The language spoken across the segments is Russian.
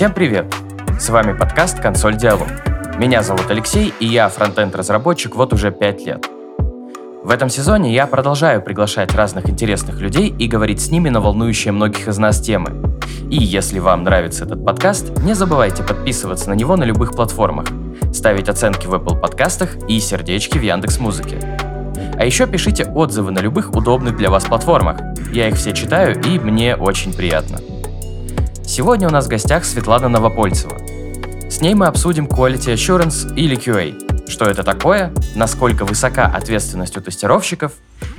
Всем привет! С вами подкаст «Консоль Диалог». Меня зовут Алексей, и я фронтенд-разработчик вот уже 5 лет. В этом сезоне я продолжаю приглашать разных интересных людей и говорить с ними на волнующие многих из нас темы. И если вам нравится этот подкаст, не забывайте подписываться на него на любых платформах, ставить оценки в Apple подкастах и сердечки в Яндекс Музыке. А еще пишите отзывы на любых удобных для вас платформах. Я их все читаю, и мне очень приятно. Сегодня у нас в гостях Светлана Новопольцева. С ней мы обсудим Quality Assurance или QA. Что это такое, насколько высока ответственность у тестировщиков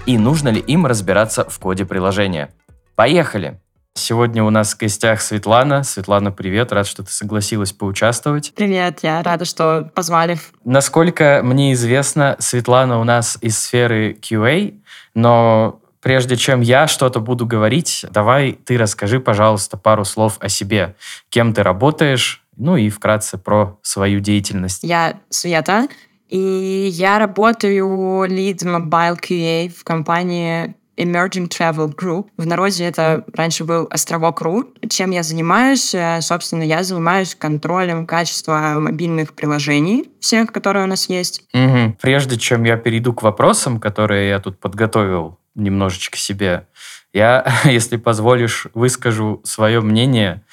и нужно ли им разбираться в коде приложения. Поехали! Сегодня у нас в гостях Светлана. Светлана, привет, рад, что ты согласилась поучаствовать. Привет, я рада, что позвали. Насколько мне известно, Светлана у нас из сферы QA, но прежде чем я что-то буду говорить, давай ты расскажи, пожалуйста, пару слов о себе. Кем ты работаешь, ну и вкратце про свою деятельность. Я Света, и я работаю Lead Mobile QA в компании Emerging Travel Group. В народе это раньше был Островок.ру. Чем я занимаюсь? Э, собственно, я занимаюсь контролем качества мобильных приложений, всех, которые у нас есть. Угу. Прежде чем я перейду к вопросам, которые я тут подготовил немножечко себе, я, если позволишь, выскажу свое мнение.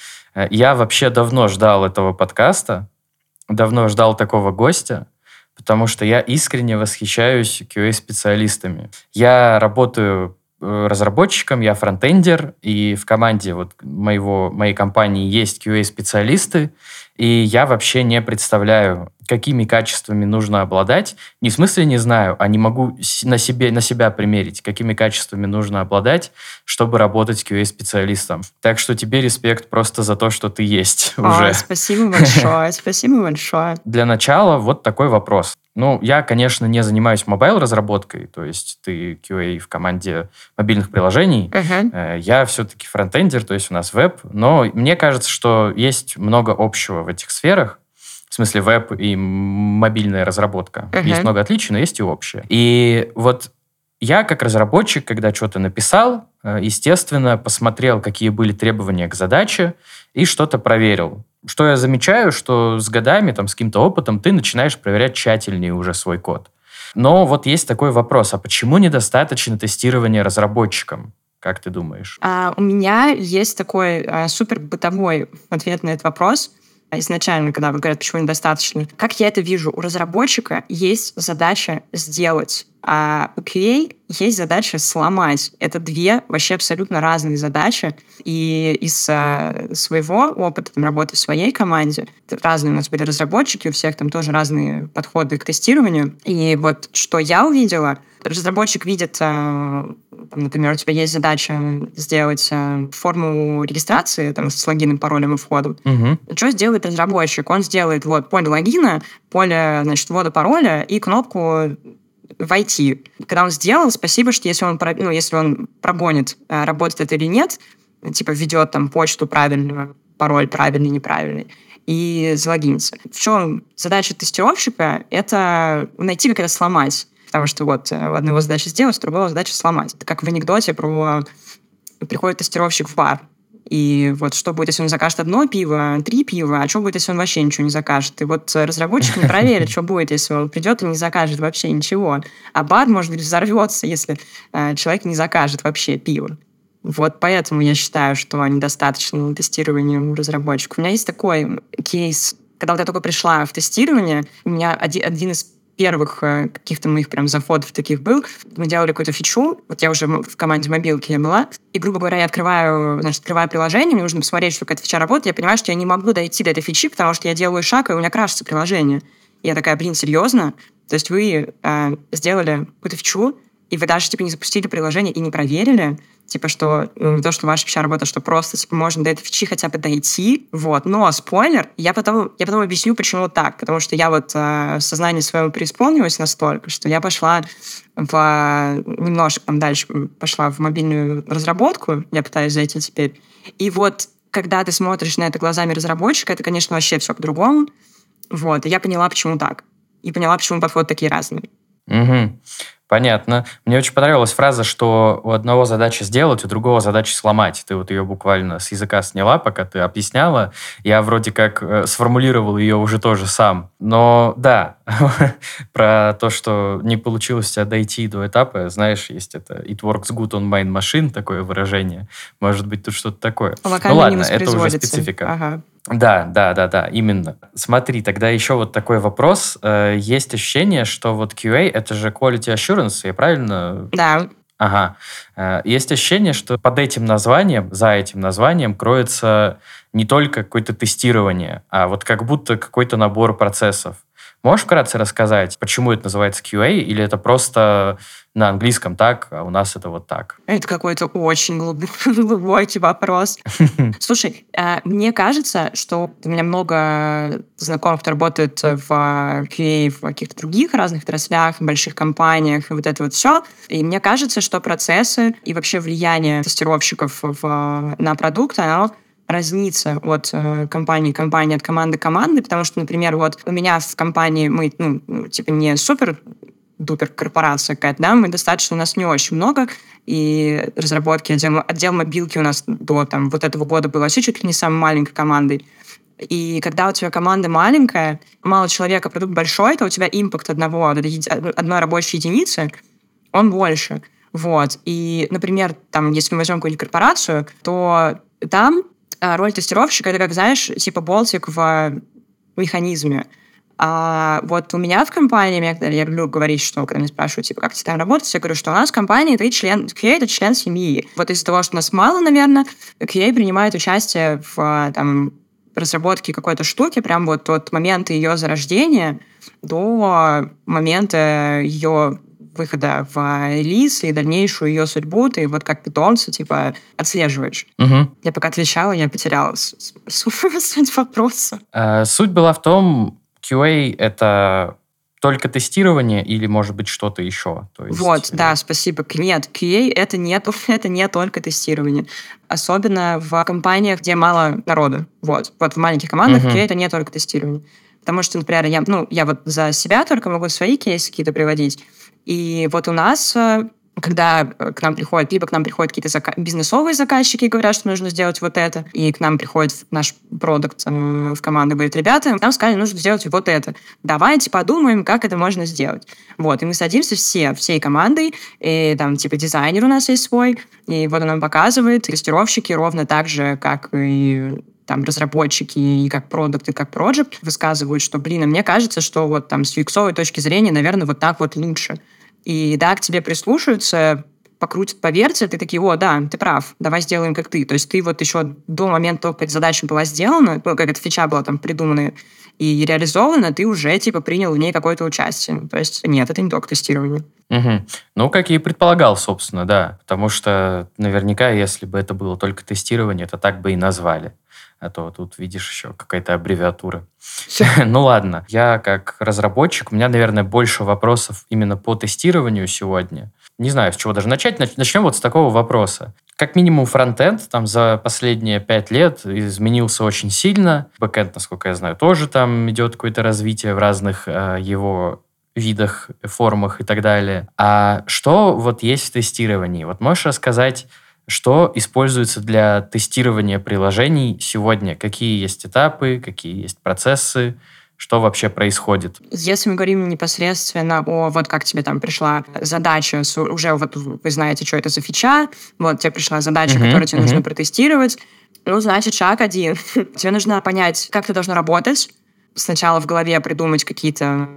Я вообще давно ждал этого подкаста, давно ждал такого гостя, потому что я искренне восхищаюсь QA-специалистами. Я работаю э, разработчиком, я фронтендер, и в команде вот моего, моей компании есть QA-специалисты, и я вообще не представляю, какими качествами нужно обладать. Не в смысле не знаю, а не могу на, себе, на себя примерить, какими качествами нужно обладать, чтобы работать QA-специалистом. Так что тебе респект просто за то, что ты есть О, уже. Спасибо большое, спасибо большое. Для начала вот такой вопрос. Ну, я, конечно, не занимаюсь мобайл-разработкой, то есть ты QA в команде мобильных приложений. Uh-huh. Я все-таки фронтендер, то есть у нас веб, но мне кажется, что есть много общего в этих сферах. В смысле, веб и мобильная разработка. Uh-huh. Есть много отличий, но есть и общее. И вот я как разработчик, когда что-то написал, э, естественно, посмотрел, какие были требования к задаче, и что-то проверил. Что я замечаю, что с годами, там, с каким-то опытом ты начинаешь проверять тщательнее уже свой код. Но вот есть такой вопрос, а почему недостаточно тестирования разработчикам? Как ты думаешь? А, у меня есть такой а, супер бытовой ответ на этот вопрос изначально, когда говорят, почему недостаточно. Как я это вижу, у разработчика есть задача сделать, а у QA есть задача сломать. Это две вообще абсолютно разные задачи. И из а, своего опыта там, работы в своей команде, разные у нас были разработчики, у всех там тоже разные подходы к тестированию. И вот что я увидела, разработчик видит а, например, у тебя есть задача сделать э, форму регистрации там, с логином, паролем и входом. Угу. Что сделает разработчик? Он сделает вот поле логина, поле, значит, ввода пароля и кнопку войти. Когда он сделал, спасибо, что если он, ну, если он прогонит, э, работает это или нет, типа введет там почту правильную, пароль правильный, неправильный, и залогинится. В чем задача тестировщика? Это найти, как это сломать. Потому что вот э, одного задача сделать, другого задача сломать. Это как в анекдоте про приходит тестировщик в бар, и вот что будет, если он закажет одно пиво, три пива, а что будет, если он вообще ничего не закажет? И вот разработчик не проверит, что будет, если он придет и не закажет вообще ничего. А бар, может быть, взорвется, если э, человек не закажет вообще пиво. Вот поэтому я считаю, что недостаточно тестирования у разработчиков. У меня есть такой кейс, когда вот я только пришла в тестирование, у меня один, один из первых э, каких-то моих прям заходов таких был. Мы делали какую-то фичу, вот я уже в команде мобилки я была, и, грубо говоря, я открываю, значит, открываю приложение, мне нужно посмотреть, что какая-то фича работает, я понимаю, что я не могу дойти до этой фичи, потому что я делаю шаг, и у меня крашится приложение. И я такая, блин, серьезно? То есть вы э, сделали какую-то фичу, и вы даже, типа, не запустили приложение и не проверили, типа, что ну, то, что ваша вся работа, что просто, типа, можно до этой фичи хотя бы дойти, вот. Но, спойлер, я потом, я потом объясню, почему так, потому что я вот э, в сознании своего преисполнилась настолько, что я пошла в немножко там дальше пошла в мобильную разработку, я пытаюсь зайти теперь, и вот когда ты смотришь на это глазами разработчика, это, конечно, вообще все по-другому. Вот, и я поняла, почему так. И поняла, почему подходы такие разные. Угу. Понятно. Мне очень понравилась фраза, что у одного задача сделать, у другого задача сломать. Ты вот ее буквально с языка сняла, пока ты объясняла. Я вроде как э, сформулировал ее уже тоже сам. Но да, про то, что не получилось у тебя дойти до этапа, знаешь, есть это «it works good on mine machine», такое выражение. Может быть, тут что-то такое. Локально ну ладно, это уже специфика. Ага. Да, да, да, да, именно. Смотри, тогда еще вот такой вопрос. Э, есть ощущение, что вот QA — это же quality assurance, я правильно? Да. Ага. Э, есть ощущение, что под этим названием, за этим названием кроется не только какое-то тестирование, а вот как будто какой-то набор процессов. Можешь вкратце рассказать, почему это называется QA, или это просто на английском так, а у нас это вот так? Это какой-то очень глубокий вопрос. Слушай, э, мне кажется, что у меня много знакомых, кто работает в QA в каких-то других разных отраслях, больших компаниях, и вот это вот все. И мне кажется, что процессы и вообще влияние тестировщиков в, на продукт, оно разнится от э, компании к компании, от команды к команды, потому что, например, вот у меня в компании мы, ну, типа не супер дупер корпорация какая-то, да, мы достаточно, у нас не очень много, и разработки, отдел, отдел мобилки у нас до там, вот этого года был вообще чуть ли не самой маленькой командой. И когда у тебя команда маленькая, мало человека, продукт большой, то у тебя импакт одного, одной рабочей единицы, он больше. Вот. И, например, там, если мы возьмем какую-нибудь корпорацию, то там роль тестировщика, это как, знаешь, типа болтик в механизме. А вот у меня в компании, я, я люблю говорить, что когда меня спрашивают, типа, как ты там работаешь, я говорю, что у нас в компании ты член, QA — это член семьи. Вот из-за того, что нас мало, наверное, QA принимает участие в там, разработке какой-то штуки, прям вот от момента ее зарождения до момента ее выхода в релиз и дальнейшую ее судьбу ты вот как питомца, типа, отслеживаешь. Угу. Я пока отвечала, я потеряла суть вопроса. А, суть была в том, QA — это только тестирование или, может быть, что-то еще? То есть... Вот, да, спасибо. Нет, QA это не, это не только тестирование. Особенно в компаниях, где мало народа. Вот, вот в маленьких командах uh-huh. QA это не только тестирование. Потому что, например, я, ну, я вот за себя только могу свои кейсы какие-то приводить. И вот у нас э, когда э, к нам приходят, либо к нам приходят какие-то зака- бизнесовые заказчики и говорят, что нужно сделать вот это, и к нам приходит наш продукт э, в команду и говорит, ребята, нам сказали, нужно сделать вот это. Давайте подумаем, как это можно сделать. Вот, и мы садимся все, всей командой, и там, типа, дизайнер у нас есть свой, и вот он нам показывает, тестировщики ровно так же, как и там разработчики и как продукт, и как проект высказывают, что, блин, а мне кажется, что вот там с UX точки зрения, наверное, вот так вот лучше. И да, к тебе прислушаются, покрутят, повертят, и такие, о, да, ты прав, давай сделаем как ты. То есть ты вот еще до момента, как задача была сделана, как эта фича была там придумана и реализована, ты уже типа принял в ней какое-то участие. То есть нет, это не только тестирование. Угу. Ну, как я и предполагал, собственно, да. Потому что наверняка, если бы это было только тестирование, это так бы и назвали. А то тут видишь еще какая-то аббревиатура. Ну ладно, я как разработчик, у меня, наверное, больше вопросов именно по тестированию сегодня. Не знаю, с чего даже начать. Начнем вот с такого вопроса. Как минимум фронтенд там за последние пять лет изменился очень сильно. Бэкенд, насколько я знаю, тоже там идет какое-то развитие в разных э, его видах, формах и так далее. А что вот есть в тестировании? Вот можешь рассказать, что используется для тестирования приложений сегодня? Какие есть этапы, какие есть процессы? Что вообще происходит? Если мы говорим непосредственно о вот как тебе там пришла задача, уже вот вы знаете, что это за фича, вот тебе пришла задача, uh-huh, которую тебе uh-huh. нужно протестировать, ну, значит, шаг один. тебе нужно понять, как это должно работать, сначала в голове придумать какие-то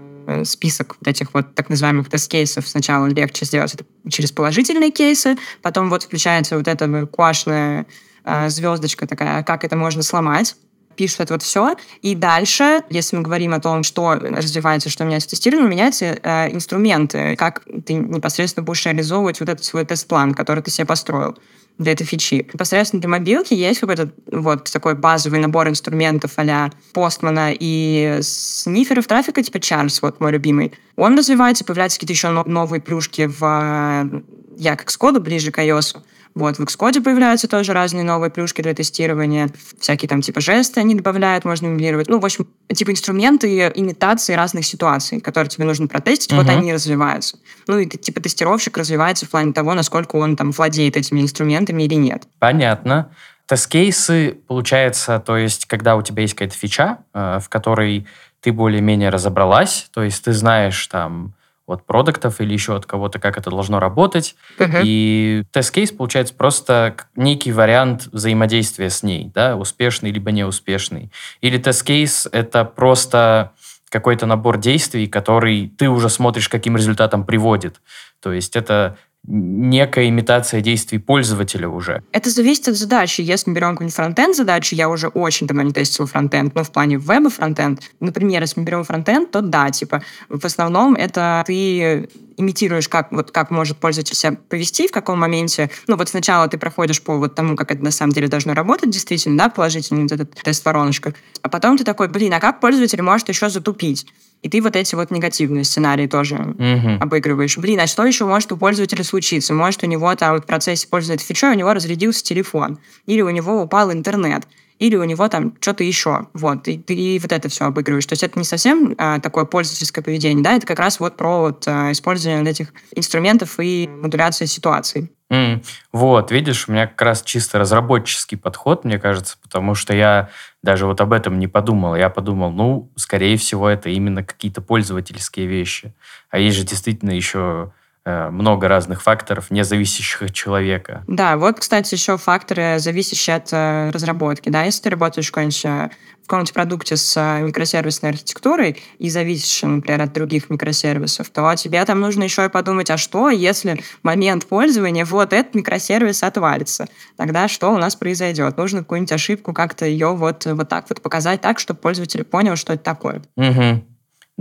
список вот этих вот так называемых тест-кейсов. Сначала легче сделать это через положительные кейсы, потом вот включается вот эта куашная э, звездочка такая, как это можно сломать пишут это вот все. И дальше, если мы говорим о том, что развивается, что меняется в тестировании, меняются э, инструменты, как ты непосредственно будешь реализовывать вот этот свой тест-план, который ты себе построил для этой фичи. Непосредственно для мобилки есть какой-то вот такой базовый набор инструментов а Постмана и сниферов трафика, типа Чарльз, вот мой любимый. Он развивается, появляются какие-то еще новые плюшки в я как с коду ближе к iOS. Вот, в Xcode появляются тоже разные новые плюшки для тестирования. Всякие там типа жесты они добавляют, можно эмулировать. Ну, в общем, типа инструменты имитации разных ситуаций, которые тебе нужно протестить, угу. вот они развиваются. Ну, и типа тестировщик развивается в плане того, насколько он там владеет этими инструментами или нет. Понятно. Тест-кейсы, получается, то есть, когда у тебя есть какая-то фича, э, в которой ты более-менее разобралась, то есть ты знаешь там от продуктов или еще от кого-то, как это должно работать. Uh-huh. И тест-кейс получается просто некий вариант взаимодействия с ней, да, успешный либо неуспешный. Или тест-кейс — это просто какой-то набор действий, который ты уже смотришь, каким результатом приводит. То есть это некая имитация действий пользователя уже. Это зависит от задачи. Если мы берем какую-нибудь фронтенд задачу, я уже очень давно не тестила фронтенд, но в плане веба фронтенд, например, если мы берем фронтенд, то да, типа, в основном это ты имитируешь, как, вот, как может пользователь себя повести, в каком моменте. Ну, вот сначала ты проходишь по вот тому, как это на самом деле должно работать, действительно, да, положительный вот этот тест-вороночка. А потом ты такой, блин, а как пользователь может еще затупить? И ты вот эти вот негативные сценарии тоже mm-hmm. обыгрываешь. Блин, а что еще может у пользователя случиться? Может, у него там в процессе пользования фичой у него разрядился телефон, или у него упал интернет, или у него там что-то еще. Вот, и ты вот это все обыгрываешь. То есть это не совсем а, такое пользовательское поведение, да, это как раз вот про вот, а, использование этих инструментов и модуляция ситуаций. Mm. Вот, видишь, у меня как раз чисто разработческий подход, мне кажется, потому что я даже вот об этом не подумал. Я подумал, ну, скорее всего, это именно какие-то пользовательские вещи. А есть же действительно еще много разных факторов, не зависящих от человека. Да, вот, кстати, еще факторы, зависящие от э, разработки. Да, если ты работаешь в каком-нибудь э, каком-нибудь продукте с э, микросервисной архитектурой и зависишь, например, от других микросервисов, то тебе там нужно еще и подумать, а что, если в момент пользования вот этот микросервис отвалится? Тогда что у нас произойдет? Нужно какую-нибудь ошибку как-то ее вот, вот так вот показать так, чтобы пользователь понял, что это такое. Угу.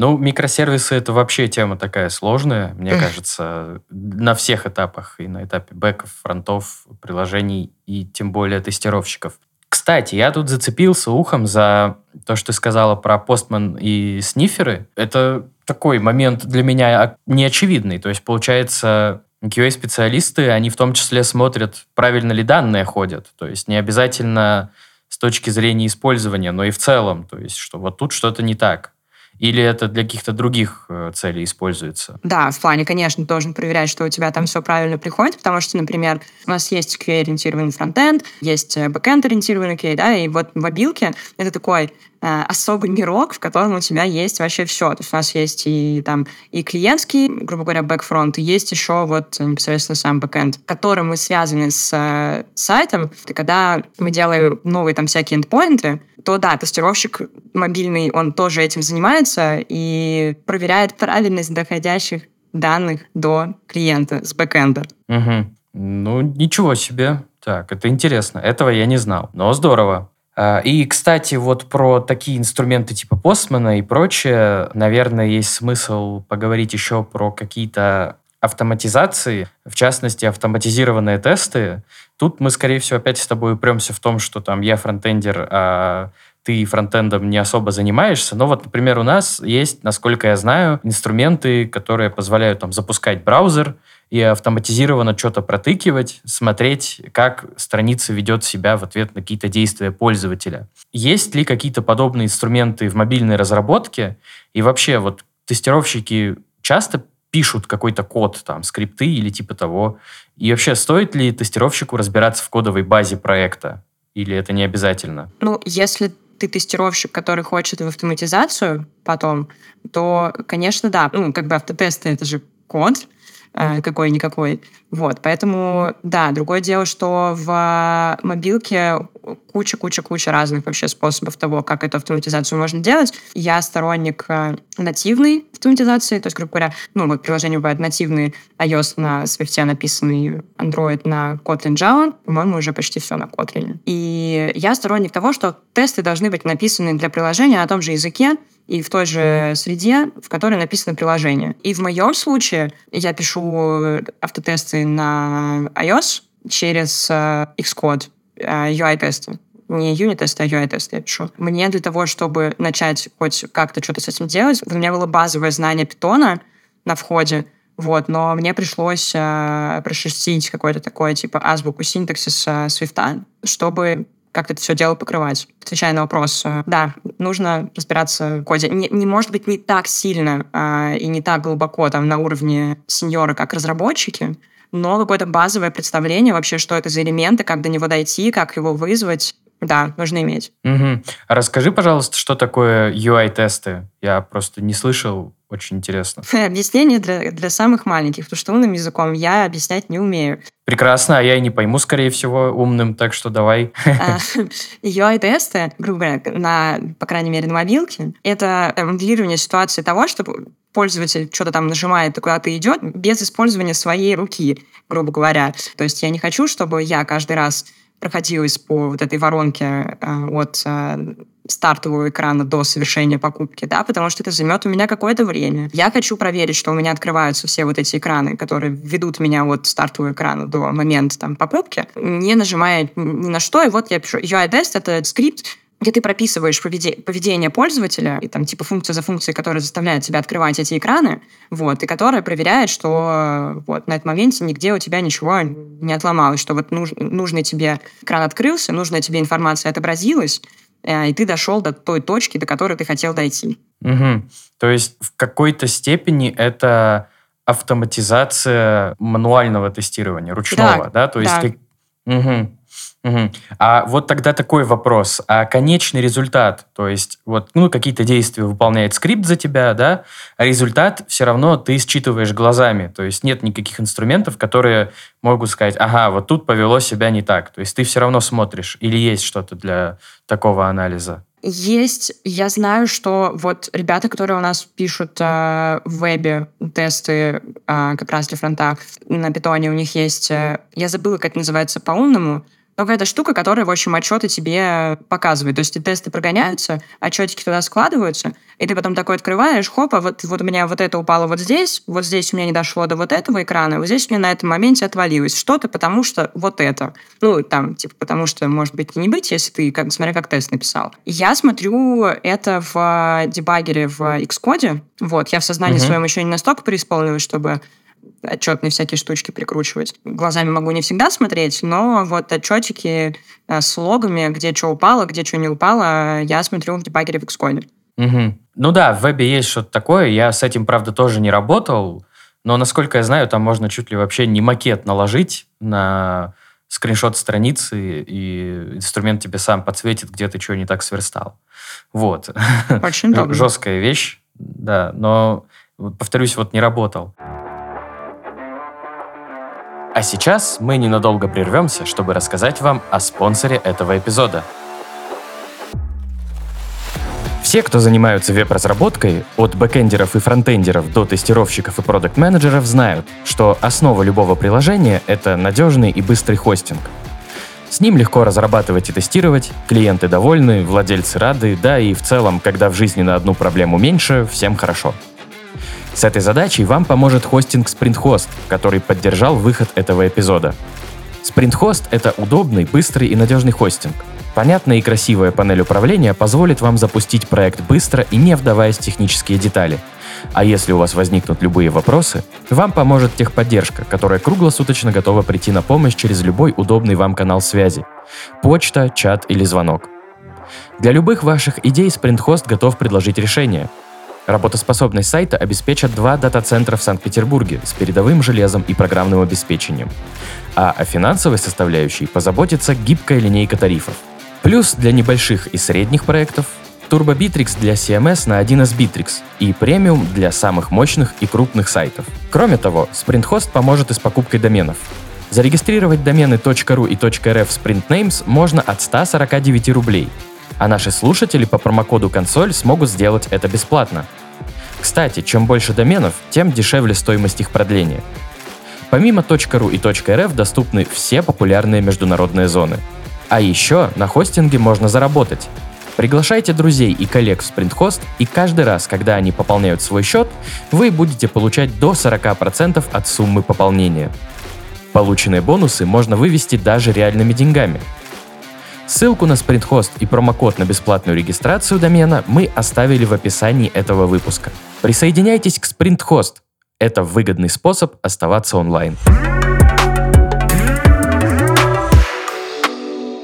Ну, микросервисы это вообще тема такая сложная, мне кажется, на всех этапах, и на этапе бэков, фронтов, приложений, и тем более тестировщиков. Кстати, я тут зацепился ухом за то, что ты сказала про постман и сниферы. Это такой момент для меня неочевидный. То есть, получается, QA-специалисты, они в том числе смотрят, правильно ли данные ходят. То есть не обязательно с точки зрения использования, но и в целом. То есть, что вот тут что-то не так. Или это для каких-то других э, целей используется? Да, в плане, конечно, должен проверять, что у тебя там все правильно приходит, потому что, например, у нас есть QA-ориентированный фронтенд, есть э, бэкэнд-ориентированный QA, да, и вот в мобилке это такой особый мирок, в котором у тебя есть вообще все. То есть у нас есть и там и клиентский, грубо говоря, бэкфронт, и есть еще вот непосредственно сам бэкэнд, которым мы связаны с э, сайтом. И когда мы делаем новые там всякие эндпоинты, то да, тестировщик мобильный, он тоже этим занимается и проверяет правильность доходящих данных до клиента с бэкэнда. Угу. Ну, ничего себе. Так, это интересно. Этого я не знал. Но здорово. А, и, кстати, вот про такие инструменты типа Postman и прочее, наверное, есть смысл поговорить еще про какие-то автоматизации, в частности, автоматизированные тесты. Тут мы, скорее всего, опять с тобой упремся в том, что там я фронтендер, а ты фронтендом не особо занимаешься. Но вот, например, у нас есть, насколько я знаю, инструменты, которые позволяют там запускать браузер, и автоматизированно что-то протыкивать, смотреть, как страница ведет себя в ответ на какие-то действия пользователя. Есть ли какие-то подобные инструменты в мобильной разработке? И вообще, вот тестировщики часто пишут какой-то код, там, скрипты или типа того. И вообще, стоит ли тестировщику разбираться в кодовой базе проекта? Или это не обязательно? Ну, если ты тестировщик, который хочет в автоматизацию потом, то, конечно, да. Ну, как бы автотесты — это же код, какой-никакой. Вот, поэтому, да, другое дело, что в мобилке куча-куча-куча разных вообще способов того, как эту автоматизацию можно делать. Я сторонник э, нативной автоматизации, то есть, грубо говоря, ну, вот приложения бывают нативные, iOS на Swift написанный, Android на Kotlin Java, по-моему, уже почти все на Kotlin. И я сторонник того, что тесты должны быть написаны для приложения на том же языке, и в той же среде, в которой написано приложение. И в моем случае я пишу автотесты на iOS через uh, Xcode, uh, UI-тесты не юнит-тесты, а UI-тесты я пишу. Мне для того, чтобы начать хоть как-то что-то с этим делать, у меня было базовое знание питона на входе, Вот, но мне пришлось э, прошерстить какой-то такой, типа, азбуку синтаксиса Свифта, чтобы как это все дело покрывать. Отвечая на вопрос, э, да, нужно разбираться в коде. Не, не может быть не так сильно э, и не так глубоко там на уровне сеньора, как разработчики, но какое-то базовое представление вообще, что это за элементы, как до него дойти, как его вызвать, да, нужно иметь. Угу. Расскажи, пожалуйста, что такое UI-тесты? Я просто не слышал, очень интересно. Объяснение для, для самых маленьких, потому что умным языком я объяснять не умею. Прекрасно, а я и не пойму, скорее всего, умным, так что давай. UI-тесты, а, грубо говоря, на, по крайней мере, на мобилке, это моделирование ситуации того, чтобы пользователь что-то там нажимает и куда-то идет без использования своей руки, грубо говоря. То есть я не хочу, чтобы я каждый раз проходилась по вот этой воронке э, от э, стартового экрана до совершения покупки, да, потому что это займет у меня какое-то время. Я хочу проверить, что у меня открываются все вот эти экраны, которые ведут меня от стартового экрана до момента там покупки, не нажимая ни на что, и вот я пишу UI-тест, это скрипт, где ты прописываешь поведение пользователя, и там типа функция за функцией, которая заставляет тебя открывать эти экраны, вот, и которая проверяет, что вот на этом моменте нигде у тебя ничего не отломалось, что вот нуж, нужный тебе экран открылся, нужная тебе информация отобразилась, и ты дошел до той точки, до которой ты хотел дойти. Угу. То есть в какой-то степени это автоматизация мануального тестирования, ручного, да? да? То есть да. ты... Угу. Угу. А вот тогда такой вопрос. А конечный результат, то есть вот ну, какие-то действия выполняет скрипт за тебя, да, а результат все равно ты считываешь глазами. То есть нет никаких инструментов, которые могут сказать, ага, вот тут повело себя не так. То есть ты все равно смотришь. Или есть что-то для такого анализа? Есть, я знаю, что вот ребята, которые у нас пишут э, в вебе тесты э, как раз для фронта на питоне, у них есть, э, я забыла, как это называется по-умному, но какая-то штука, которая, в общем, отчеты тебе показывает. То есть и тесты прогоняются, отчетики туда складываются, и ты потом такой открываешь, хопа, вот, вот у меня вот это упало вот здесь, вот здесь у меня не дошло до вот этого экрана, вот здесь у меня на этом моменте отвалилось что-то, потому что вот это. Ну, там, типа, потому что, может быть, не быть, если ты, как, смотря как тест написал. Я смотрю это в дебагере в Xcode. Вот, я в сознании uh-huh. своем еще не настолько преисполнилась, чтобы отчетные всякие штучки прикручивать. Глазами могу не всегда смотреть, но вот отчетики э, с логами, где что упало, где что не упало, я смотрю в дебагере в Xcode. Угу. Ну да, в вебе есть что-то такое. Я с этим, правда, тоже не работал, но, насколько я знаю, там можно чуть ли вообще не макет наложить на скриншот страницы, и инструмент тебе сам подсветит, где ты что не так сверстал. Вот. Очень удобно. Жесткая вещь, да, но, повторюсь, вот не работал. А сейчас мы ненадолго прервемся, чтобы рассказать вам о спонсоре этого эпизода. Все, кто занимаются веб-разработкой, от бэкендеров и фронтендеров до тестировщиков и продукт-менеджеров, знают, что основа любого приложения — это надежный и быстрый хостинг. С ним легко разрабатывать и тестировать, клиенты довольны, владельцы рады, да и в целом, когда в жизни на одну проблему меньше, всем хорошо — с этой задачей вам поможет хостинг SprintHost, который поддержал выход этого эпизода. SprintHost — это удобный, быстрый и надежный хостинг. Понятная и красивая панель управления позволит вам запустить проект быстро и не вдаваясь в технические детали. А если у вас возникнут любые вопросы, вам поможет техподдержка, которая круглосуточно готова прийти на помощь через любой удобный вам канал связи. Почта, чат или звонок. Для любых ваших идей SprintHost готов предложить решение — Работоспособность сайта обеспечат два дата-центра в Санкт-Петербурге с передовым железом и программным обеспечением. А о финансовой составляющей позаботится гибкая линейка тарифов. Плюс для небольших и средних проектов Turbo Bittrex для CMS на 1С Bittrex и премиум для самых мощных и крупных сайтов. Кроме того, SprintHost поможет и с покупкой доменов. Зарегистрировать домены .ru и .rf в SprintNames можно от 149 рублей, а наши слушатели по промокоду «Консоль» смогут сделать это бесплатно. Кстати, чем больше доменов, тем дешевле стоимость их продления. Помимо .ru и .rf доступны все популярные международные зоны. А еще на хостинге можно заработать. Приглашайте друзей и коллег в SprintHost, и каждый раз, когда они пополняют свой счет, вы будете получать до 40% от суммы пополнения. Полученные бонусы можно вывести даже реальными деньгами. Ссылку на SprintHost и промокод на бесплатную регистрацию домена мы оставили в описании этого выпуска. Присоединяйтесь к SprintHost. Это выгодный способ оставаться онлайн.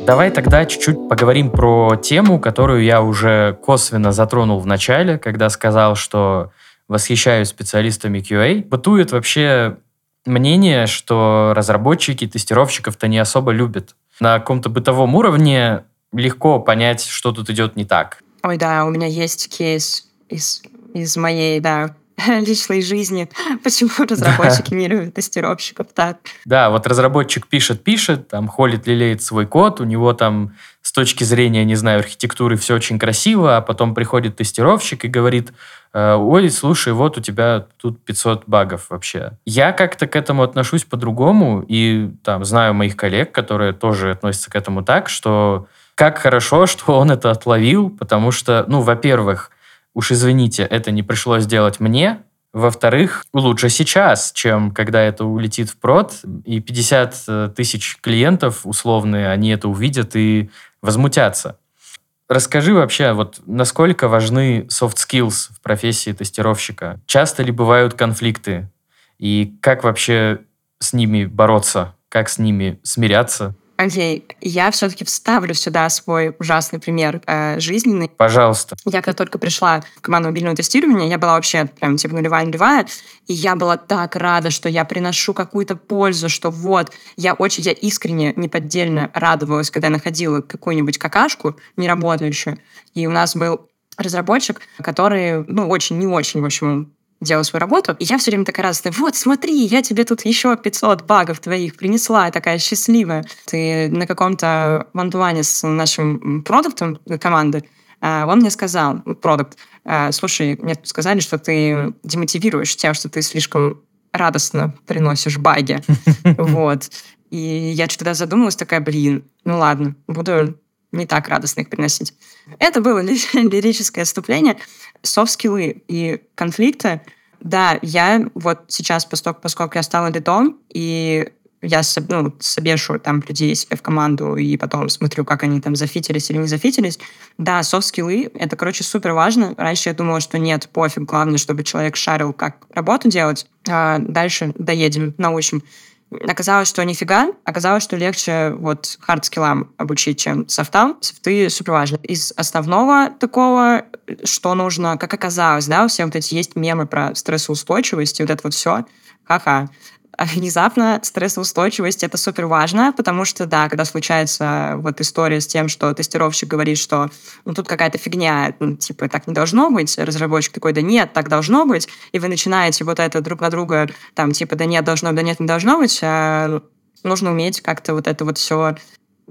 Давай тогда чуть-чуть поговорим про тему, которую я уже косвенно затронул в начале, когда сказал, что восхищаюсь специалистами QA. Бытует вообще мнение, что разработчики тестировщиков-то не особо любят. На каком-то бытовом уровне легко понять, что тут идет не так. Ой, да, у меня есть кейс из, из моей, да, личной жизни, почему разработчики не любят тестировщиков так. Да, вот разработчик пишет-пишет, там холит, лелеет свой код, у него там с точки зрения, не знаю, архитектуры все очень красиво, а потом приходит тестировщик и говорит, «Э, ой, слушай, вот у тебя тут 500 багов вообще. Я как-то к этому отношусь по-другому, и там знаю моих коллег, которые тоже относятся к этому так, что как хорошо, что он это отловил, потому что, ну, во-первых, уж извините, это не пришлось делать мне. Во-вторых, лучше сейчас, чем когда это улетит в прод, и 50 э, тысяч клиентов условные, они это увидят и возмутятся. Расскажи вообще, вот насколько важны soft skills в профессии тестировщика? Часто ли бывают конфликты? И как вообще с ними бороться? Как с ними смиряться? Окей, я все-таки вставлю сюда свой ужасный пример э, жизненный. Пожалуйста. Я когда только пришла в команду мобильного тестирования, я была вообще прям типа нулевая-нулевая, и я была так рада, что я приношу какую-то пользу, что вот, я очень, я искренне, неподдельно радовалась, когда я находила какую-нибудь какашку неработающую, и у нас был разработчик, который, ну, очень, не очень, в общем, делаю свою работу. И я все время такая радостная, вот, смотри, я тебе тут еще 500 багов твоих принесла, такая счастливая. Ты на каком-то вантуане с нашим продуктом команды, а, он мне сказал, продукт, а, слушай, мне сказали, что ты демотивируешь тем, что ты слишком радостно приносишь баги. Вот. И я что-то задумалась, такая, блин, ну ладно, буду не так радостно их приносить. Это было лирическое отступление. Софт-скиллы и конфликты. Да, я вот сейчас, поскольку, поскольку я стала лидом, и я ну, собешу там людей себе в команду и потом смотрю, как они там зафитились или не зафитились. Да, софт-скиллы — это, короче, супер важно. Раньше я думала, что нет, пофиг, главное, чтобы человек шарил, как работу делать. А дальше доедем, научим. Оказалось, что нифига. Оказалось, что легче вот хардскиллам обучить, чем софтам. Софты супер важны. Из основного такого, что нужно, как оказалось, да, все вот эти есть мемы про стрессоустойчивость и вот это вот все. Ха-ха. Внезапно стрессоустойчивость — это супер важно, потому что, да, когда случается вот история с тем, что тестировщик говорит, что ну, тут какая-то фигня, ну, типа, так не должно быть, разработчик такой, да нет, так должно быть, и вы начинаете вот это друг на друга, там, типа, да нет, должно, да нет, не должно быть, а нужно уметь как-то вот это вот все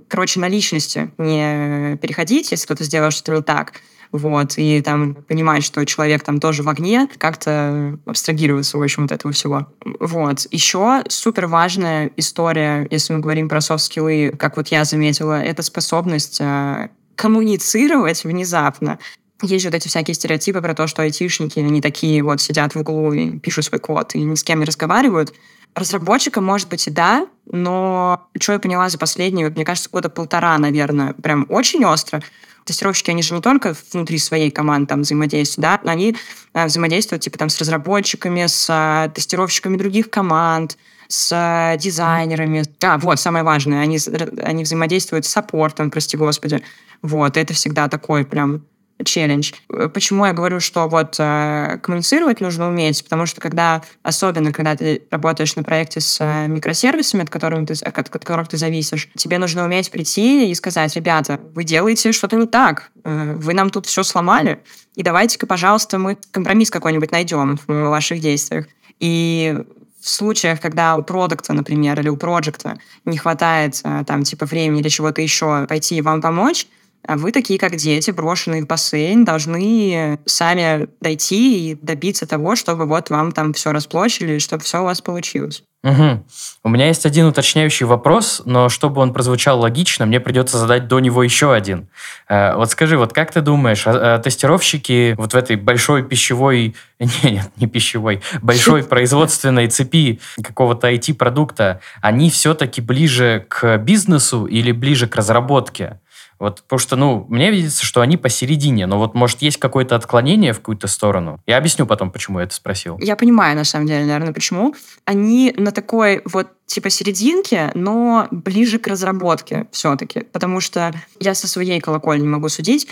короче, на личности не переходить, если кто-то сделал что-то так, вот, и там понимать, что человек там тоже в огне, как-то абстрагироваться, в общем, от этого всего. Вот. Еще супер важная история, если мы говорим про софт-скиллы, как вот я заметила, это способность э, коммуницировать внезапно. Есть вот эти всякие стереотипы про то, что айтишники, они такие вот сидят в углу и пишут свой код и ни с кем не разговаривают. Разработчикам, может быть, и да, но что я поняла за последние, мне кажется, года полтора, наверное, прям очень остро, тестировщики, они же не только внутри своей команды там взаимодействуют, да, они э, взаимодействуют типа там с разработчиками, с э, тестировщиками других команд, с э, дизайнерами. А, вот, самое важное, они, они взаимодействуют с саппортом, прости господи. Вот, это всегда такой прям челлендж. Почему я говорю, что вот э, коммуницировать нужно уметь? Потому что когда, особенно когда ты работаешь на проекте с э, микросервисами, от которых, ты, от которых ты зависишь, тебе нужно уметь прийти и сказать, ребята, вы делаете что-то не так, э, вы нам тут все сломали, и давайте-ка, пожалуйста, мы компромисс какой-нибудь найдем в ваших действиях. И в случаях, когда у продукта, например, или у проекта не хватает э, там типа времени или чего-то еще пойти и вам помочь, а вы такие, как дети, брошенные в бассейн, должны сами дойти и добиться того, чтобы вот вам там все расплочили, чтобы все у вас получилось. Угу. У меня есть один уточняющий вопрос, но чтобы он прозвучал логично, мне придется задать до него еще один. Э, вот скажи, вот как ты думаешь, а, а тестировщики вот в этой большой пищевой, нет, нет, не пищевой, большой производственной цепи какого-то IT-продукта, они все-таки ближе к бизнесу или ближе к разработке? Вот, потому что, ну, мне видится, что они посередине, но вот, может, есть какое-то отклонение в какую-то сторону. Я объясню потом, почему я это спросил. Я понимаю, на самом деле, наверное, почему. Они на такой вот типа серединке, но ближе к разработке все-таки. Потому что я со своей колокольни могу судить.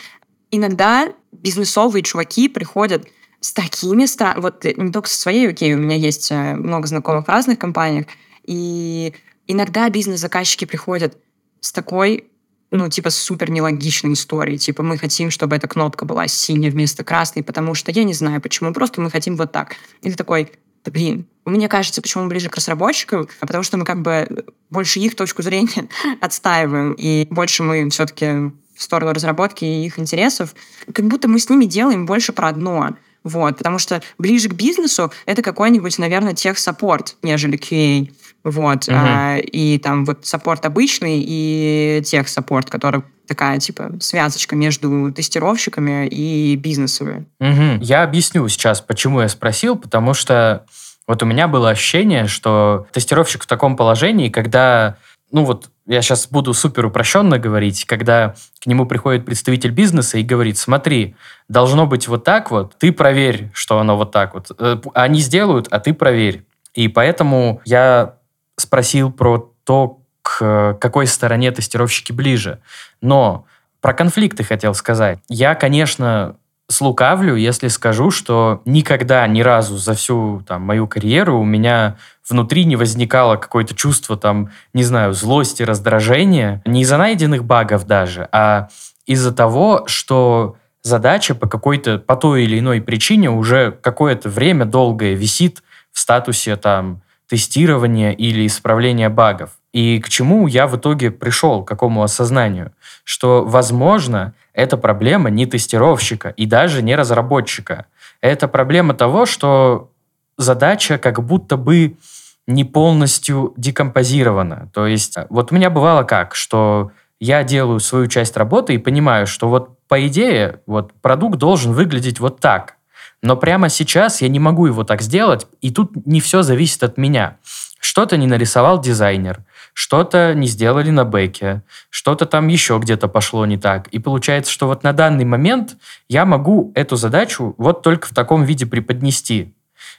Иногда бизнесовые чуваки приходят с такими ста... Вот не только со своей, окей, у меня есть э, много знакомых в разных компаниях, и иногда бизнес-заказчики приходят с такой ну, типа, супер нелогичной истории. Типа, мы хотим, чтобы эта кнопка была синяя вместо красной, потому что я не знаю почему, просто мы хотим вот так. Или такой, да блин, мне кажется, почему мы ближе к разработчикам, а потому что мы как бы больше их точку зрения отстаиваем, и больше мы все-таки в сторону разработки и их интересов, как будто мы с ними делаем больше про одно. Вот, потому что ближе к бизнесу это какой-нибудь, наверное, тех-саппорт, нежели QA. Вот. Угу. А, и там вот саппорт обычный и тех-саппорт, который такая, типа, связочка между тестировщиками и бизнесами. Угу. Я объясню сейчас, почему я спросил, потому что вот у меня было ощущение, что тестировщик в таком положении, когда, ну вот, я сейчас буду супер упрощенно говорить, когда к нему приходит представитель бизнеса и говорит, смотри, должно быть вот так вот, ты проверь, что оно вот так вот. Э, они сделают, а ты проверь. И поэтому я спросил про то, к какой стороне тестировщики ближе. Но про конфликты хотел сказать. Я, конечно, слукавлю, если скажу, что никогда, ни разу за всю там, мою карьеру у меня внутри не возникало какое-то чувство, там, не знаю, злости, раздражения. Не из-за найденных багов даже, а из-за того, что задача по какой-то, по той или иной причине уже какое-то время долгое висит в статусе там тестирования или исправления багов. И к чему я в итоге пришел, к какому осознанию? Что, возможно, это проблема не тестировщика и даже не разработчика. Это проблема того, что задача как будто бы не полностью декомпозирована. То есть вот у меня бывало как, что я делаю свою часть работы и понимаю, что вот по идее вот продукт должен выглядеть вот так. Но прямо сейчас я не могу его так сделать, и тут не все зависит от меня. Что-то не нарисовал дизайнер, что-то не сделали на бэке, что-то там еще где-то пошло не так. И получается, что вот на данный момент я могу эту задачу вот только в таком виде преподнести.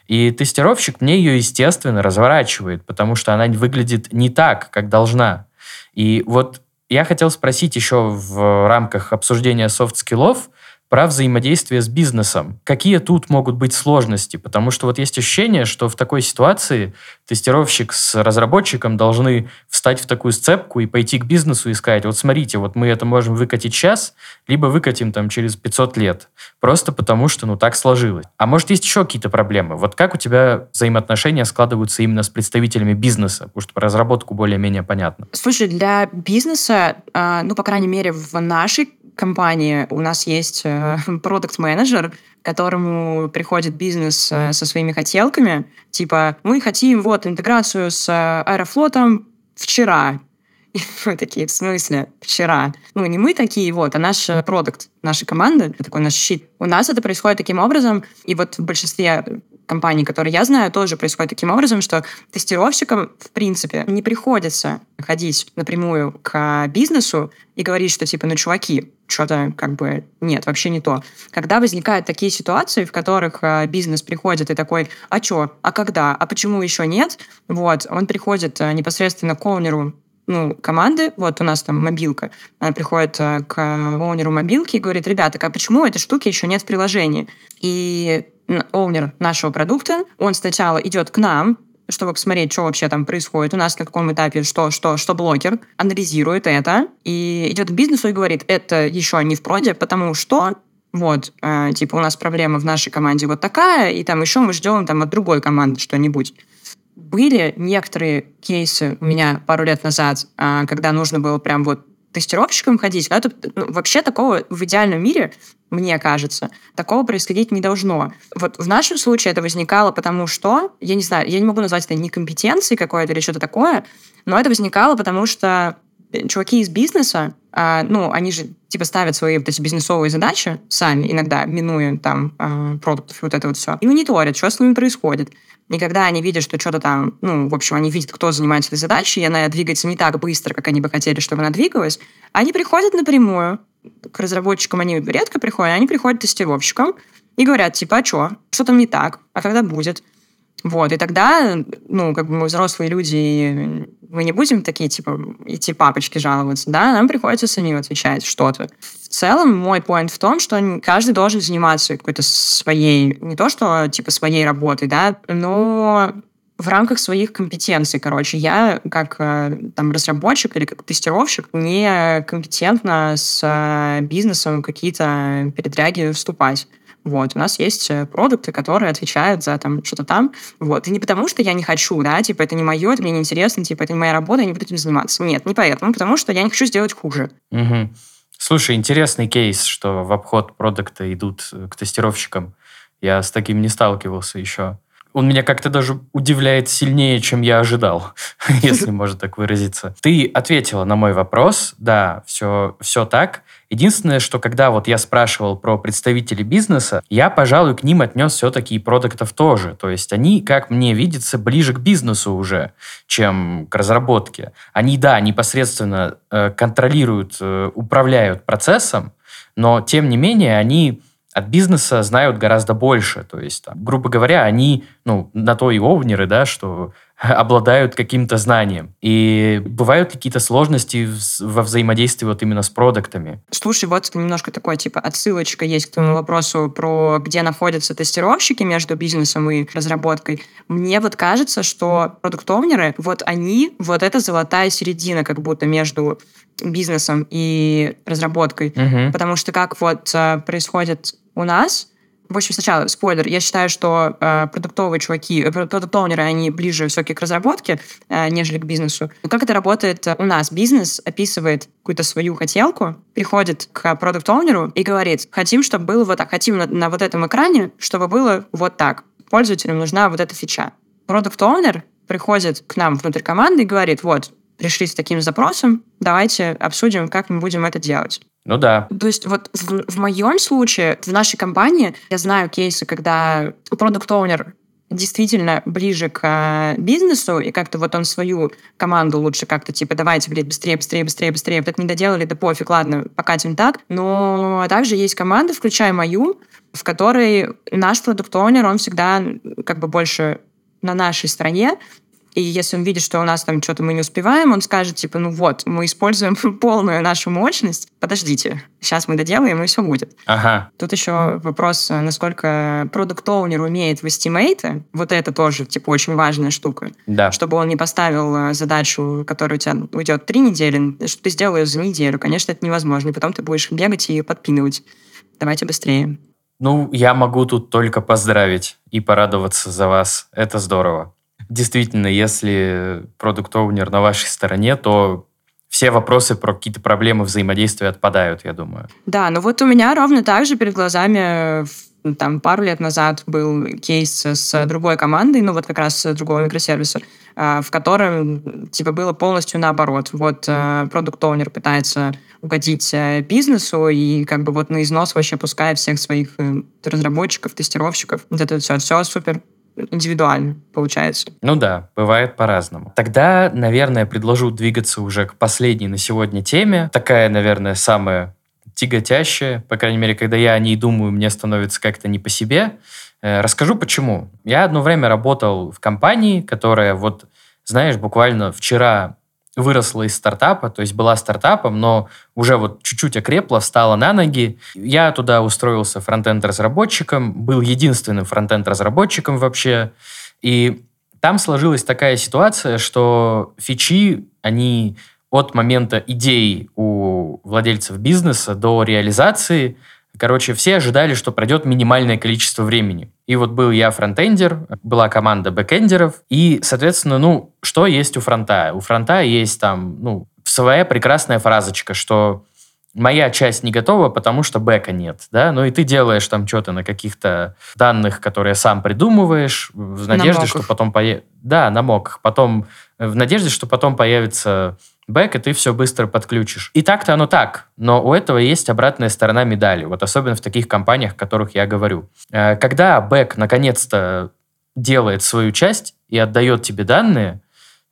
И тестировщик мне ее, естественно, разворачивает, потому что она выглядит не так, как должна. И вот я хотел спросить еще в рамках обсуждения софт-скиллов, про взаимодействие с бизнесом. Какие тут могут быть сложности? Потому что вот есть ощущение, что в такой ситуации тестировщик с разработчиком должны встать в такую сцепку и пойти к бизнесу и сказать, вот смотрите, вот мы это можем выкатить сейчас, либо выкатим там через 500 лет. Просто потому что, ну, так сложилось. А может, есть еще какие-то проблемы? Вот как у тебя взаимоотношения складываются именно с представителями бизнеса? Потому что по разработку более-менее понятно. Слушай, для бизнеса, а, ну, по крайней мере, в нашей компании у нас есть э, которому приходит бизнес э, со своими хотелками, типа, мы хотим вот интеграцию с э, Аэрофлотом вчера. И мы такие, в смысле, вчера? Ну, не мы такие, вот, а наш продукт, наша команда, такой наш щит. У нас это происходит таким образом, и вот в большинстве компаний, которые я знаю, тоже происходит таким образом, что тестировщикам, в принципе, не приходится ходить напрямую к бизнесу и говорить, что типа, ну, чуваки, что-то как бы нет, вообще не то. Когда возникают такие ситуации, в которых э, бизнес приходит и такой, а что, а когда, а почему еще нет, вот, он приходит э, непосредственно к оунеру ну, команды, вот у нас там мобилка, она приходит э, к оунеру мобилки и говорит, ребята, а почему этой штуки еще нет в приложении? И оунер нашего продукта, он сначала идет к нам, чтобы посмотреть, что вообще там происходит, у нас на каком этапе, что, что, что блокер, анализирует это и идет к бизнесу и говорит, это еще не в проде, потому что вот, э, типа, у нас проблема в нашей команде вот такая, и там еще мы ждем там от другой команды что-нибудь. Были некоторые кейсы у меня пару лет назад, э, когда нужно было прям вот тестировщиком ходить, но это ну, вообще такого в идеальном мире, мне кажется, такого происходить не должно. Вот в нашем случае это возникало потому что, я не знаю, я не могу назвать это некомпетенцией какой-то или что-то такое, но это возникало потому что чуваки из бизнеса, а, ну, они же типа ставят свои вот эти бизнесовые задачи сами, иногда минуя там а, продуктов и вот это вот все, и мониторят, что с ними происходит. И когда они видят, что что-то там, ну, в общем, они видят, кто занимается этой задачей, и она двигается не так быстро, как они бы хотели, чтобы она двигалась, они приходят напрямую. К разработчикам они редко приходят, они приходят тестировщикам и говорят, типа, а что? Что там не так? А когда будет? Вот, и тогда, ну, как бы мы взрослые люди, мы не будем такие, типа, идти папочки жаловаться, да, нам приходится самим отвечать что-то. В целом, мой point в том, что каждый должен заниматься какой-то своей, не то что, типа, своей работой, да, но в рамках своих компетенций, короче. Я, как э, там разработчик или как тестировщик, не компетентна с э, бизнесом какие-то передряги вступать. Вот, у нас есть э, продукты, которые отвечают за там что-то там. Вот, и не потому, что я не хочу, да, типа, это не мое, это мне не интересно, типа, это не моя работа, я не буду этим заниматься. Нет, не поэтому, потому что я не хочу сделать хуже. Угу. Слушай, интересный кейс, что в обход продукта идут к тестировщикам. Я с таким не сталкивался еще. Он меня как-то даже удивляет сильнее, чем я ожидал, если можно так выразиться. Ты ответила на мой вопрос, да, все, все так. Единственное, что когда вот я спрашивал про представителей бизнеса, я, пожалуй, к ним отнес все-таки и продуктов тоже. То есть они, как мне видится, ближе к бизнесу уже, чем к разработке. Они, да, непосредственно э, контролируют, э, управляют процессом, но, тем не менее, они от бизнеса знают гораздо больше. То есть, там, грубо говоря, они, ну, на то и овнеры, да, что обладают каким-то знанием. И бывают какие-то сложности во взаимодействии вот именно с продуктами. Слушай, вот немножко такой, типа, отсылочка есть к твоему вопросу про где находятся тестировщики между бизнесом и разработкой. Мне вот кажется, что продуктовнеры, вот они, вот это золотая середина как будто между бизнесом и разработкой. Угу. Потому что как вот э, происходит у нас, в общем, сначала спойлер. Я считаю, что э, продуктовые чуваки, э, они ближе все-таки к разработке, э, нежели к бизнесу. Но как это работает у нас? Бизнес описывает какую-то свою хотелку, приходит к продуктовнеру и говорит, хотим, чтобы было вот так, хотим на, на вот этом экране, чтобы было вот так. Пользователям нужна вот эта фича. Продукт-оунер приходит к нам внутрь команды и говорит, вот, пришли с таким запросом, давайте обсудим, как мы будем это делать. Ну да. То есть вот в, в моем случае, в нашей компании, я знаю кейсы, когда продукт-оунер действительно ближе к э, бизнесу, и как-то вот он свою команду лучше как-то типа давайте, блядь, быстрее, быстрее, быстрее, быстрее, вот это не доделали, да пофиг, ладно, покатим так. Но также есть команда, включая мою, в которой наш продукт-оунер, он всегда как бы больше на нашей стороне, и если он видит, что у нас там что-то мы не успеваем, он скажет, типа, ну вот, мы используем полную нашу мощность, подождите, сейчас мы доделаем, и все будет. Ага. Тут еще вопрос, насколько продукт-оунер умеет в эстимейты. Вот это тоже, типа, очень важная штука. Да. Чтобы он не поставил э, задачу, которая у тебя уйдет три недели, что ты сделал ее за неделю. Конечно, это невозможно. И потом ты будешь бегать и подпинывать. Давайте быстрее. Ну, я могу тут только поздравить и порадоваться за вас. Это здорово. Действительно, если продукт-оунер на вашей стороне, то все вопросы про какие-то проблемы взаимодействия отпадают, я думаю. Да, ну вот у меня ровно так же перед глазами там пару лет назад был кейс с другой командой, ну вот как раз с другого микросервиса, а, в котором типа было полностью наоборот. Вот э, продукт-оунер пытается угодить э, бизнесу и как бы вот на износ вообще пускает всех своих э, разработчиков, тестировщиков. Вот это все, все супер индивидуально получается. Ну да, бывает по-разному. Тогда, наверное, предложу двигаться уже к последней на сегодня теме. Такая, наверное, самая тяготящая, по крайней мере, когда я о ней думаю, мне становится как-то не по себе. Э, расскажу почему. Я одно время работал в компании, которая вот, знаешь, буквально вчера выросла из стартапа, то есть была стартапом, но уже вот чуть-чуть окрепла, встала на ноги. Я туда устроился фронтенд-разработчиком, был единственным фронтенд-разработчиком вообще. И там сложилась такая ситуация, что фичи, они от момента идей у владельцев бизнеса до реализации – Короче, все ожидали, что пройдет минимальное количество времени. И вот был я фронтендер, была команда бэкендеров, и, соответственно, ну, что есть у фронта? У фронта есть там, ну, своя прекрасная фразочка, что моя часть не готова, потому что бэка нет, да, ну и ты делаешь там что-то на каких-то данных, которые сам придумываешь, в надежде, что потом появится... Да, на моках. Потом в надежде, что потом появится бэк, и ты все быстро подключишь. И так-то оно так, но у этого есть обратная сторона медали, вот особенно в таких компаниях, о которых я говорю. Э, когда бэк наконец-то делает свою часть и отдает тебе данные,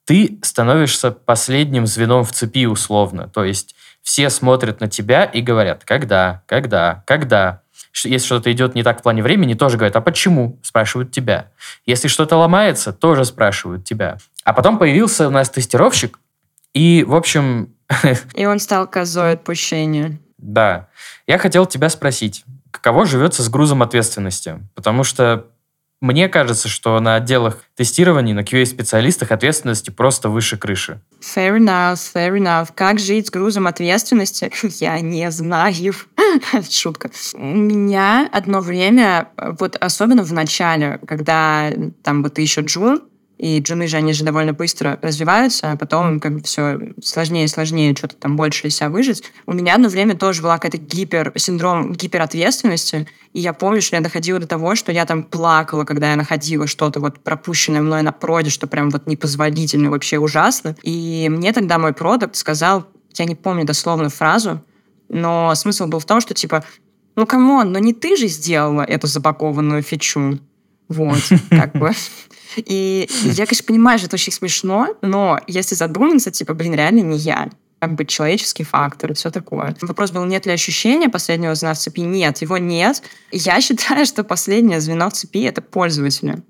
ты становишься последним звеном в цепи условно. То есть все смотрят на тебя и говорят, когда, когда, когда. Если что-то идет не так в плане времени, тоже говорят, а почему? Спрашивают тебя. Если что-то ломается, тоже спрашивают тебя. А потом появился у нас тестировщик, и, в общем... И он стал козой отпущения. Да. Я хотел тебя спросить, каково живется с грузом ответственности? Потому что мне кажется, что на отделах тестирования, на QA-специалистах ответственности просто выше крыши. Fair enough, fair enough. Как жить с грузом ответственности? Я не знаю. Шутка. У меня одно время, вот особенно в начале, когда там вот ты еще джун, и джуны же, они же довольно быстро развиваются, а потом как бы все сложнее и сложнее что-то там больше из себя выжить. У меня одно время тоже была какая-то гипер, синдром гиперответственности, и я помню, что я доходила до того, что я там плакала, когда я находила что-то вот пропущенное мной на проде, что прям вот непозволительно, вообще ужасно. И мне тогда мой продукт сказал, я не помню дословно фразу, но смысл был в том, что типа, ну come on, но не ты же сделала эту забагованную фичу. Вот, как бы. И я, конечно, понимаю, что это очень смешно, но если задуматься, типа, блин, реально не я как бы человеческий фактор и все такое. Вопрос был, нет ли ощущения последнего звена в цепи? Нет, его нет. Я считаю, что последнее звено в цепи — это пользователи,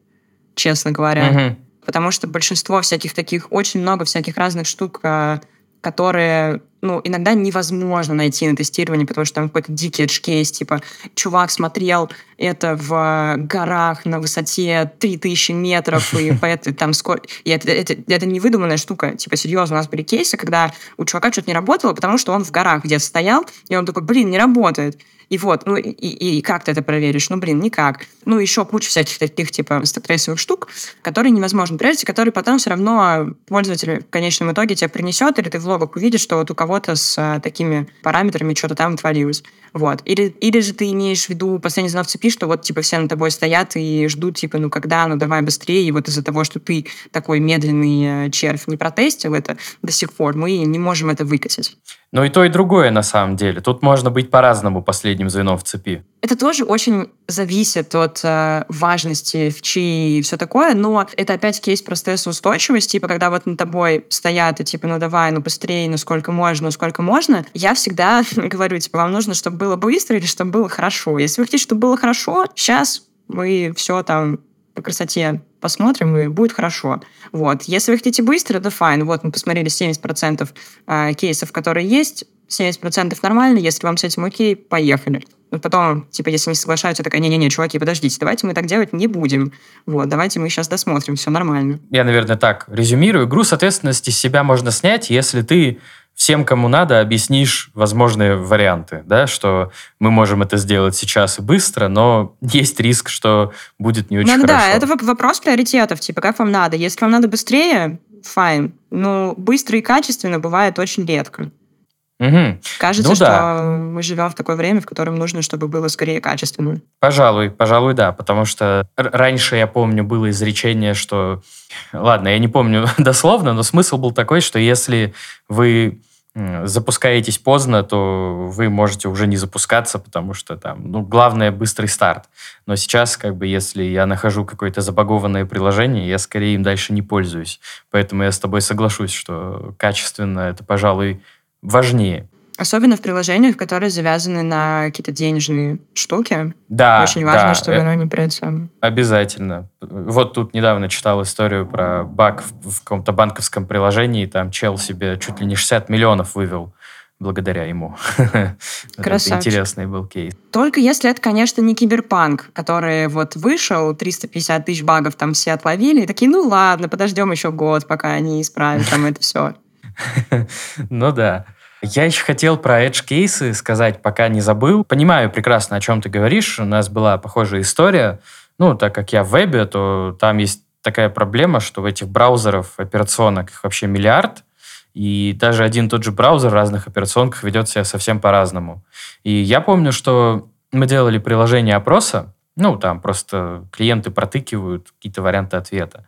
честно говоря. Uh-huh. Потому что большинство всяких таких, очень много всяких разных штук, а, которые ну, иногда невозможно найти на тестировании, потому что там какой-то дикий edge типа, чувак смотрел это в горах на высоте 3000 метров, и поэтому там сколько... И это, это, это не выдуманная штука. Типа, серьезно, у нас были кейсы, когда у чувака что-то не работало, потому что он в горах где-то стоял, и он такой, блин, не работает. И вот, ну и, и как ты это проверишь? Ну, блин, никак. Ну, еще куча всяких таких, типа, стоктрейсовых штук, которые невозможно проверить, и которые потом все равно пользователь в конечном итоге тебе принесет, или ты в логах увидишь, что вот у кого-то с а, такими параметрами что-то там отвалилось. Вот. Или, или же ты имеешь в виду последний звено в цепи, что вот, типа, все на тобой стоят и ждут, типа, ну, когда, ну, давай быстрее, и вот из-за того, что ты такой медленный э, червь не протестил это до сих пор, мы не можем это выкатить. Ну и то, и другое на самом деле. Тут можно быть по-разному последним звеном в цепи. Это тоже очень зависит от э, важности фичи и все такое, но это опять-таки есть про стрессоустойчивость, типа, когда вот над тобой стоят и типа, ну давай, ну быстрее, ну сколько можно, ну сколько можно, я всегда говорю, типа, вам нужно, чтобы было быстро или чтобы было хорошо. Если вы хотите, чтобы было хорошо, сейчас мы все там по красоте посмотрим, и будет хорошо. Вот. Если вы хотите быстро, то fine. Вот мы посмотрели 70% э, кейсов, которые есть, 70% нормально, если вам с этим окей, поехали. Но потом, типа, если не соглашаются, такая, не-не-не, чуваки, подождите, давайте мы так делать не будем. Вот, давайте мы сейчас досмотрим, все нормально. Я, наверное, так резюмирую. Груз ответственности с себя можно снять, если ты всем, кому надо, объяснишь возможные варианты, да, что мы можем это сделать сейчас и быстро, но есть риск, что будет не очень ну, хорошо. Да, это вопрос приоритетов, типа, как вам надо. Если вам надо быстрее, файн. Но быстро и качественно бывает очень редко. Угу. Кажется, ну, что да. мы живем в такое время, в котором нужно, чтобы было скорее качественно. Пожалуй, пожалуй, да, потому что раньше, я помню, было изречение, что... Ладно, я не помню дословно, но смысл был такой, что если вы запускаетесь поздно, то вы можете уже не запускаться, потому что там, ну, главное быстрый старт. Но сейчас, как бы, если я нахожу какое-то забагованное приложение, я скорее им дальше не пользуюсь. Поэтому я с тобой соглашусь, что качественно это, пожалуй, важнее. Особенно в приложениях, которые завязаны на какие-то денежные штуки. Да, Очень важно, да, чтобы оно не придется. Обязательно. Вот тут недавно читал историю про баг в, в каком-то банковском приложении, там чел себе чуть ли не 60 миллионов вывел благодаря ему. Красавчик. Интересный был кейс. Только если это, конечно, не киберпанк, который вот вышел, 350 тысяч багов там все отловили, и такие, ну ладно, подождем еще год, пока они исправят там это все. Ну да. Я еще хотел про edge кейсы сказать, пока не забыл. Понимаю прекрасно, о чем ты говоришь. У нас была похожая история. Ну, так как я в вебе, то там есть такая проблема, что в этих браузеров операционок их вообще миллиард, и даже один тот же браузер в разных операционках ведет себя совсем по-разному. И я помню, что мы делали приложение опроса, ну, там просто клиенты протыкивают какие-то варианты ответа.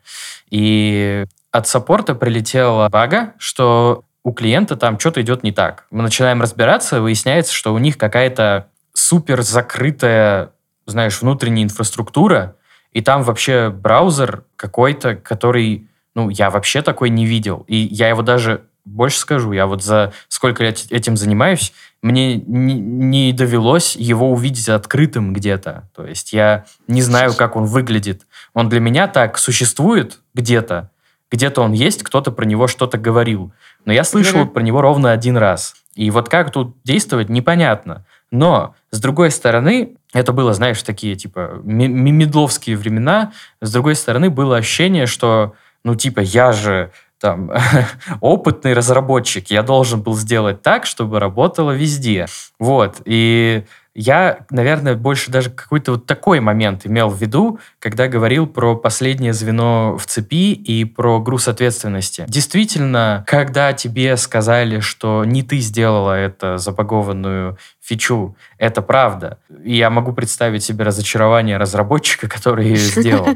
И от саппорта прилетела бага, что у клиента там что-то идет не так. Мы начинаем разбираться, выясняется, что у них какая-то супер закрытая, знаешь, внутренняя инфраструктура, и там вообще браузер какой-то, который, ну, я вообще такой не видел. И я его даже больше скажу, я вот за сколько лет этим занимаюсь, мне не, не довелось его увидеть открытым где-то. То есть я не знаю, как он выглядит. Он для меня так существует где-то, где-то он есть, кто-то про него что-то говорил. Но я слышал mm-hmm. про него ровно один раз. И вот как тут действовать, непонятно. Но, с другой стороны, это было, знаешь, такие, типа, медловские времена. С другой стороны, было ощущение, что, ну, типа, я же там, опытный разработчик, я должен был сделать так, чтобы работало везде. Вот. И я, наверное, больше даже какой-то вот такой момент имел в виду, когда говорил про последнее звено в цепи и про груз ответственности. Действительно, когда тебе сказали, что не ты сделала это забагованную фичу, это правда. И я могу представить себе разочарование разработчика, который ее сделал.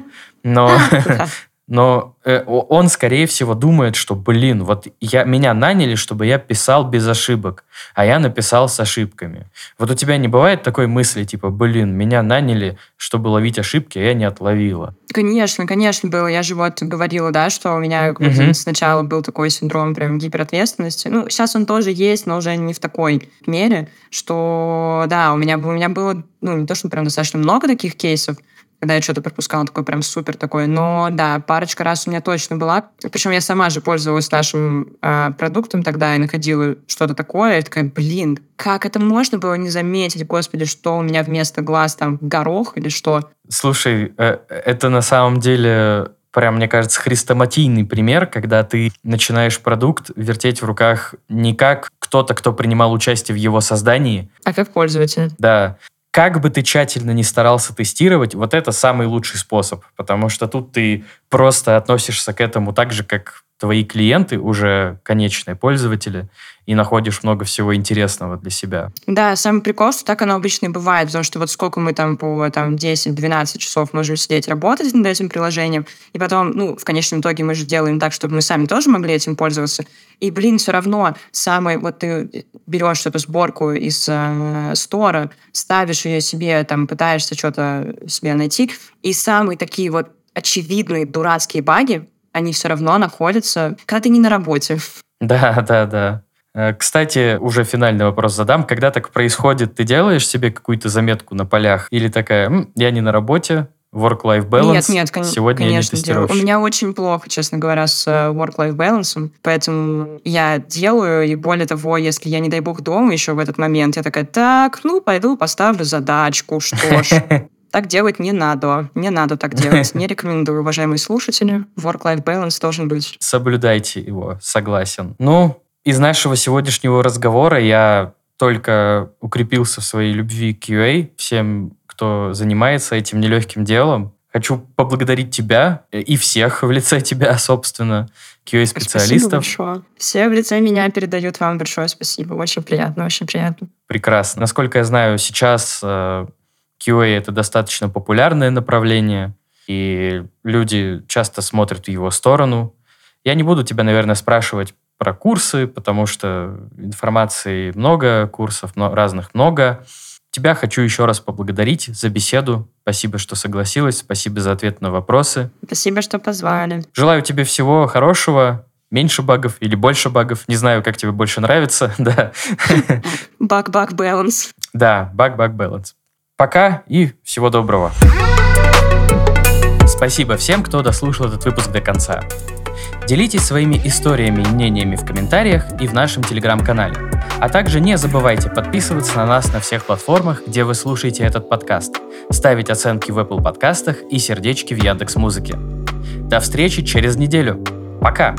Но но э, он, скорее всего, думает, что, блин, вот я, меня наняли, чтобы я писал без ошибок, а я написал с ошибками. Вот у тебя не бывает такой мысли, типа, блин, меня наняли, чтобы ловить ошибки, а я не отловила? Конечно, конечно, было. Я же вот говорила, да, что у меня uh-huh. сначала был такой синдром прям гиперответственности. Ну, сейчас он тоже есть, но уже не в такой мере, что, да, у меня, у меня было, ну, не то, что прям достаточно много таких кейсов, когда я что-то пропускала, такой прям супер такой. Но да, парочка раз у меня точно была. Причем я сама же пользовалась нашим э, продуктом тогда и находила что-то такое. И такая, блин, как это можно было не заметить? Господи, что у меня вместо глаз там горох или что? Слушай, э, это на самом деле прям, мне кажется, хрестоматийный пример, когда ты начинаешь продукт вертеть в руках не как кто-то, кто принимал участие в его создании. А как пользователь. Да как бы ты тщательно не старался тестировать, вот это самый лучший способ, потому что тут ты просто относишься к этому так же, как твои клиенты, уже конечные пользователи, и находишь много всего интересного для себя. Да, самый прикол, что так оно обычно и бывает, потому что вот сколько мы там по там, 10-12 часов можем сидеть работать над этим приложением, и потом, ну, в конечном итоге мы же делаем так, чтобы мы сами тоже могли этим пользоваться. И, блин, все равно самый, вот ты берешь эту сборку из э, стора, ставишь ее себе, там, пытаешься что-то себе найти, и самые такие вот очевидные дурацкие баги, они все равно находятся, когда ты не на работе. Да, да, да. Э, кстати, уже финальный вопрос задам. Когда так происходит, ты делаешь себе какую-то заметку на полях? Или такая, М, я не на работе, work-life balance. Нет, нет, кон- Сегодня конечно, я не делаю. У меня очень плохо, честно говоря, с э, work-life balance, поэтому я делаю, и более того, если я, не дай бог, дома еще в этот момент, я такая, так, ну, пойду поставлю задачку, что ж. Так делать не надо. Не надо так делать. Не рекомендую, уважаемые слушатели. Work-life balance должен быть. Соблюдайте его, согласен. Ну, из нашего сегодняшнего разговора я только укрепился в своей любви к QA, всем, кто занимается этим нелегким делом. Хочу поблагодарить тебя и всех в лице тебя, собственно, QA-специалистов. Спасибо большое. Все в лице меня передают вам большое спасибо. Очень приятно, очень приятно. Прекрасно. Насколько я знаю, сейчас э, QA — это достаточно популярное направление, и люди часто смотрят в его сторону. Я не буду тебя, наверное, спрашивать про курсы, потому что информации много, курсов разных много. Тебя хочу еще раз поблагодарить за беседу. Спасибо, что согласилась. Спасибо за ответ на вопросы. Спасибо, что позвали. Желаю тебе всего хорошего, меньше багов или больше багов. Не знаю, как тебе больше нравится. да. Баг-баг баланс. Да, баг-баг баланс. Пока и всего доброго. Спасибо всем, кто дослушал этот выпуск до конца. Делитесь своими историями и мнениями в комментариях и в нашем телеграм-канале. А также не забывайте подписываться на нас на всех платформах, где вы слушаете этот подкаст, ставить оценки в Apple подкастах и сердечки в Яндекс Музыке. До встречи через неделю. Пока!